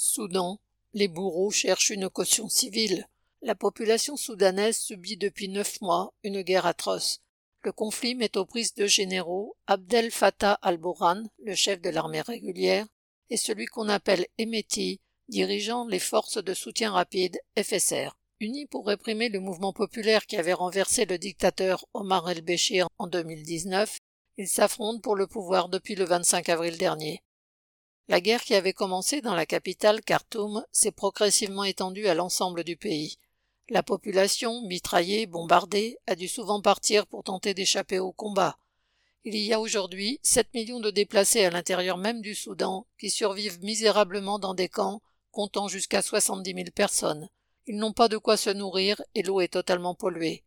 Soudan, les bourreaux cherchent une caution civile. La population soudanaise subit depuis neuf mois une guerre atroce. Le conflit met aux prises deux généraux, Abdel Fattah al-Bourhan, le chef de l'armée régulière, et celui qu'on appelle Emeti, dirigeant les forces de soutien rapide FSR. Unis pour réprimer le mouvement populaire qui avait renversé le dictateur Omar el-Béchir en 2019, ils s'affrontent pour le pouvoir depuis le 25 avril dernier. La guerre qui avait commencé dans la capitale Khartoum s'est progressivement étendue à l'ensemble du pays. La population, mitraillée, bombardée, a dû souvent partir pour tenter d'échapper au combat. Il y a aujourd'hui 7 millions de déplacés à l'intérieur même du Soudan qui survivent misérablement dans des camps comptant jusqu'à 70 000 personnes. Ils n'ont pas de quoi se nourrir et l'eau est totalement polluée.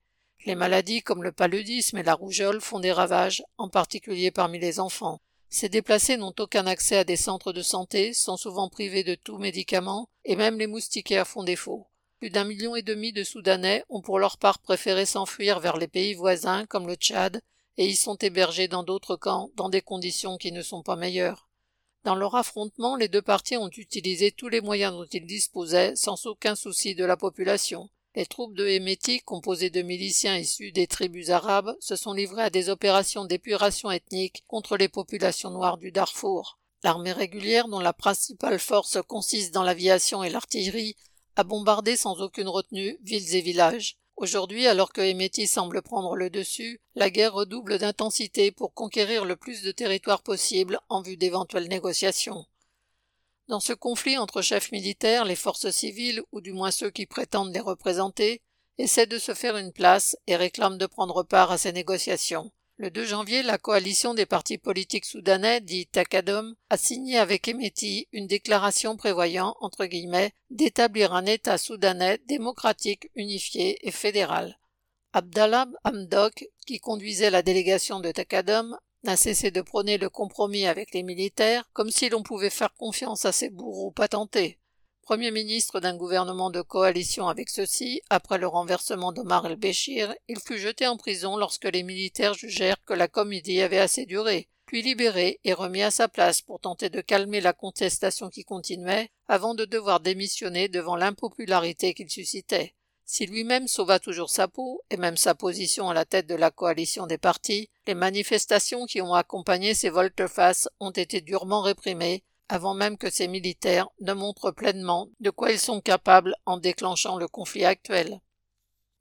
Les maladies comme le paludisme et la rougeole font des ravages, en particulier parmi les enfants. Ces déplacés n'ont aucun accès à des centres de santé, sont souvent privés de tout médicament, et même les moustiquaires font défaut. Plus d'un million et demi de Soudanais ont pour leur part préféré s'enfuir vers les pays voisins comme le Tchad, et y sont hébergés dans d'autres camps dans des conditions qui ne sont pas meilleures. Dans leur affrontement, les deux parties ont utilisé tous les moyens dont ils disposaient sans aucun souci de la population. Les troupes de Héméti, composées de miliciens issus des tribus arabes, se sont livrées à des opérations d'épuration ethnique contre les populations noires du Darfour. L'armée régulière, dont la principale force consiste dans l'aviation et l'artillerie, a bombardé sans aucune retenue villes et villages. Aujourd'hui, alors que Héméti semble prendre le dessus, la guerre redouble d'intensité pour conquérir le plus de territoire possible en vue d'éventuelles négociations. Dans ce conflit entre chefs militaires, les forces civiles, ou du moins ceux qui prétendent les représenter, essaient de se faire une place et réclament de prendre part à ces négociations. Le 2 janvier, la coalition des partis politiques soudanais, dit Takadom, a signé avec Emeti une déclaration prévoyant, entre guillemets, d'établir un État soudanais démocratique, unifié et fédéral. Abdallah Hamdok, qui conduisait la délégation de Takadom, n'a cessé de prôner le compromis avec les militaires, comme si l'on pouvait faire confiance à ces bourreaux patentés. Premier ministre d'un gouvernement de coalition avec ceux-ci, après le renversement d'Omar el-Béchir, il fut jeté en prison lorsque les militaires jugèrent que la comédie avait assez duré, puis libéré et remis à sa place pour tenter de calmer la contestation qui continuait, avant de devoir démissionner devant l'impopularité qu'il suscitait. Si lui-même sauva toujours sa peau, et même sa position à la tête de la coalition des partis, les manifestations qui ont accompagné ces volte-face ont été durement réprimées, avant même que ces militaires ne montrent pleinement de quoi ils sont capables en déclenchant le conflit actuel.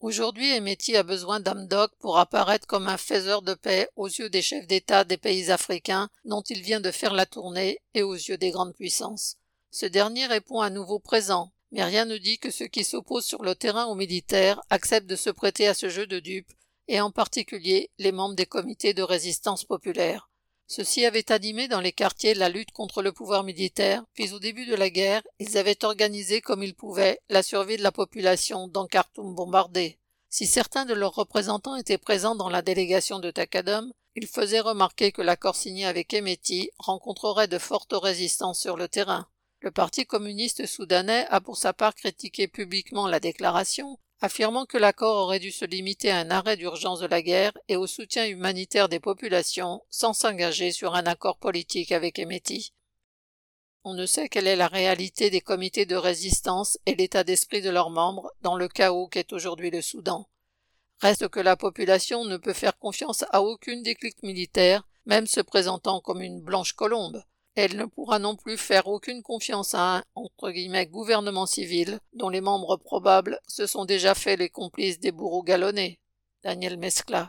Aujourd'hui, Emeti a besoin d'Amdok pour apparaître comme un faiseur de paix aux yeux des chefs d'État des pays africains dont il vient de faire la tournée et aux yeux des grandes puissances. Ce dernier répond à nouveau présent, mais rien ne dit que ceux qui s'opposent sur le terrain aux militaires acceptent de se prêter à ce jeu de dupes, et en particulier les membres des comités de résistance populaire. Ceux-ci avaient animé dans les quartiers la lutte contre le pouvoir militaire, puis au début de la guerre, ils avaient organisé comme ils pouvaient la survie de la population dans Khartoum bombardé. Si certains de leurs représentants étaient présents dans la délégation de Takadom, ils faisaient remarquer que l'accord signé avec Emeti rencontrerait de fortes résistances sur le terrain. Le Parti communiste soudanais a pour sa part critiqué publiquement la déclaration, affirmant que l'accord aurait dû se limiter à un arrêt d'urgence de la guerre et au soutien humanitaire des populations sans s'engager sur un accord politique avec Emeti. On ne sait quelle est la réalité des comités de résistance et l'état d'esprit de leurs membres dans le chaos qu'est aujourd'hui le Soudan. Reste que la population ne peut faire confiance à aucune des cliques militaires, même se présentant comme une blanche colombe. Elle ne pourra non plus faire aucune confiance à un entre guillemets, gouvernement civil dont les membres probables se sont déjà fait les complices des bourreaux galonnés. Daniel Mescla.